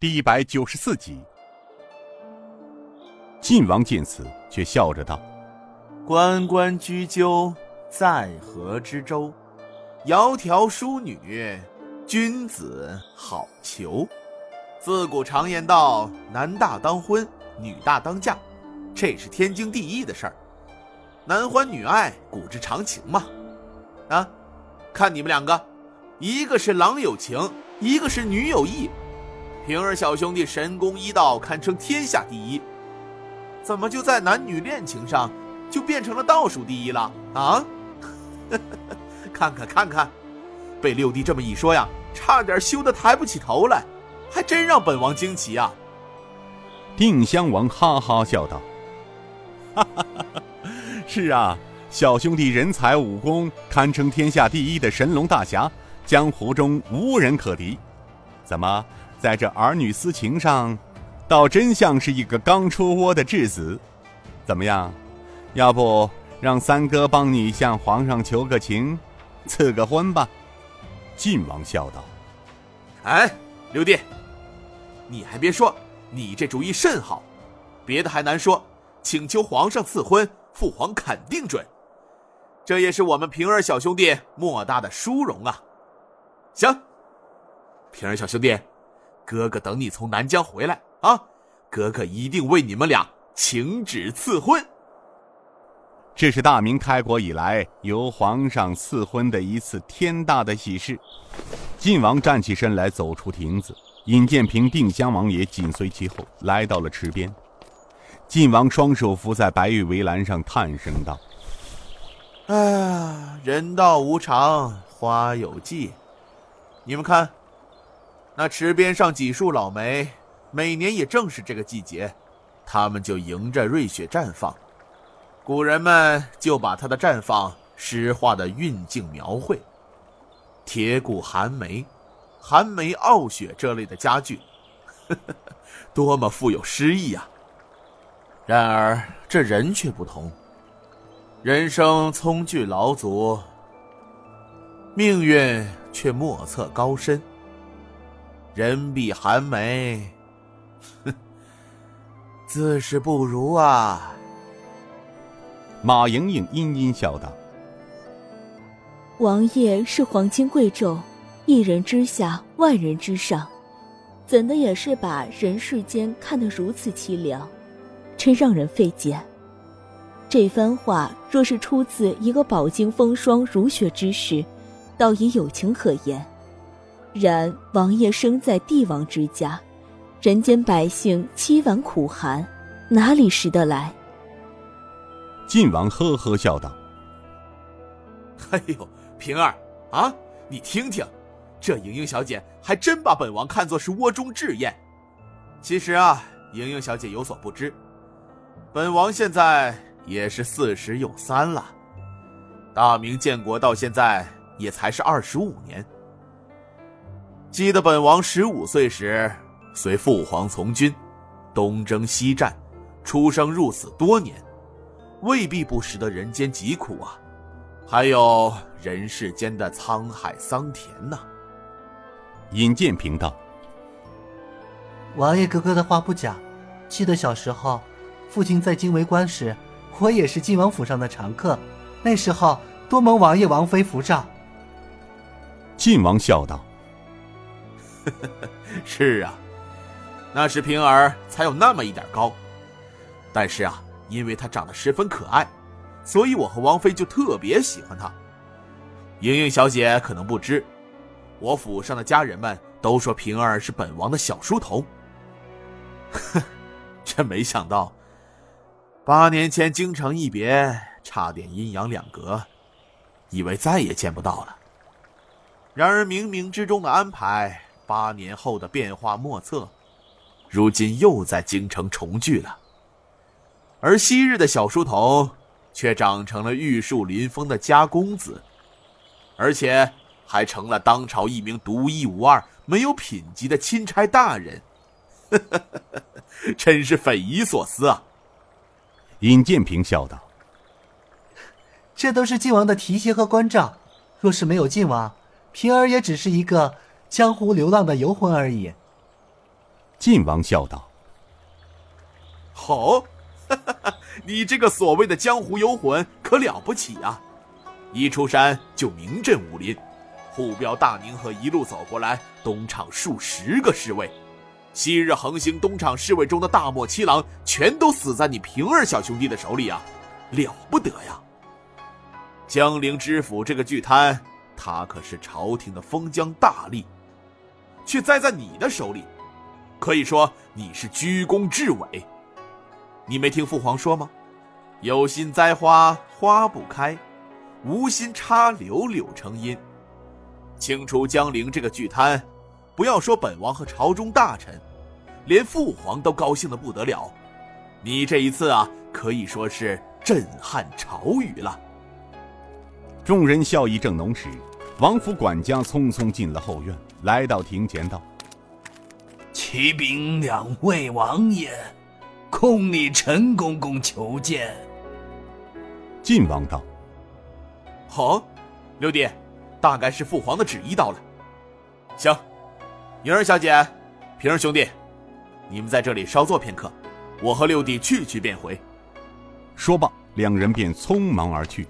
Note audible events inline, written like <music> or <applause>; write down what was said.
第一百九十四集。晋王见此，却笑着道：“关关雎鸠，在河之洲。窈窕淑女，君子好逑。自古常言道，男大当婚，女大当嫁，这是天经地义的事儿。男欢女爱，古之常情嘛。啊，看你们两个，一个是郎有情，一个是女有意。平儿小兄弟神功医道，堪称天下第一。”怎么就在男女恋情上，就变成了倒数第一了啊？<laughs> 看看看看，被六弟这么一说呀，差点羞得抬不起头来，还真让本王惊奇啊！定襄王哈哈笑道：“哈哈哈哈是啊，小兄弟人才武功堪称天下第一的神龙大侠，江湖中无人可敌。怎么在这儿女私情上？”倒真像是一个刚出窝的稚子，怎么样？要不让三哥帮你向皇上求个情，赐个婚吧？晋王笑道：“哎，六弟，你还别说，你这主意甚好。别的还难说，请求皇上赐婚，父皇肯定准。这也是我们平儿小兄弟莫大的殊荣啊！行，平儿小兄弟，哥哥等你从南疆回来。”啊，哥哥一定为你们俩请旨赐婚。这是大明开国以来由皇上赐婚的一次天大的喜事。晋王站起身来，走出亭子，尹建平、定襄王也紧随其后，来到了池边。晋王双手扶在白玉围栏上，叹声道：“哎呀，人道无常，花有季。你们看，那池边上几树老梅。”每年也正是这个季节，它们就迎着瑞雪绽放。古人们就把它的绽放诗化的韵境描绘。铁骨寒梅、寒梅傲雪这类的佳句，<laughs> 多么富有诗意啊！然而这人却不同，人生葱具劳足，命运却莫测高深。人比寒梅。哼，自是不如啊。马莹莹阴阴笑道：“王爷是皇亲贵胄，一人之下，万人之上，怎的也是把人世间看得如此凄凉，真让人费解。这番话若是出自一个饱经风霜如雪之士，倒也有情可言。然王爷生在帝王之家。”人间百姓凄婉苦寒，哪里识得来？晋王呵呵笑道：“哎呦，平儿啊，你听听，这莹莹小姐还真把本王看作是窝中稚燕。其实啊，莹莹小姐有所不知，本王现在也是四十有三了。大明建国到现在也才是二十五年。记得本王十五岁时。”随父皇从军，东征西战，出生入死多年，未必不识得人间疾苦啊！还有人世间的沧海桑田呢。尹建平道：“王爷哥哥的话不假，记得小时候，父亲在京为官时，我也是晋王府上的常客，那时候多蒙王爷王妃扶照。”晋王笑道：“ <laughs> 是啊。”那时平儿才有那么一点高，但是啊，因为她长得十分可爱，所以我和王妃就特别喜欢她。莹莹小姐可能不知，我府上的家人们都说平儿是本王的小书童。哼，<laughs> 真没想到，八年前京城一别，差点阴阳两隔，以为再也见不到了。然而冥冥之中的安排，八年后的变化莫测。如今又在京城重聚了，而昔日的小书童，却长成了玉树临风的家公子，而且还成了当朝一名独一无二、没有品级的钦差大人，<laughs> 真是匪夷所思啊！尹建平笑道：“这都是晋王的提携和关照，若是没有晋王，平儿也只是一个江湖流浪的游魂而已。”晋王笑道：“好，<laughs> 你这个所谓的江湖游魂可了不起啊！一出山就名震武林，护镖大宁河一路走过来，东厂数十个侍卫，昔日横行东厂侍卫中的大漠七郎，全都死在你平儿小兄弟的手里啊！了不得呀！江陵知府这个巨贪，他可是朝廷的封疆大吏，却栽在你的手里。”可以说你是居功至伟。你没听父皇说吗？有心栽花花不开，无心插柳柳成荫。清除江陵这个巨贪，不要说本王和朝中大臣，连父皇都高兴的不得了。你这一次啊，可以说是震撼朝宇了。众人笑意正浓时，王府管家匆匆进了后院，来到庭前道。启禀两位王爷，控你陈公公求见。晋王道：“好，六弟，大概是父皇的旨意到了。行，莹儿小姐，平儿兄弟，你们在这里稍坐片刻，我和六弟去去便回。”说罢，两人便匆忙而去。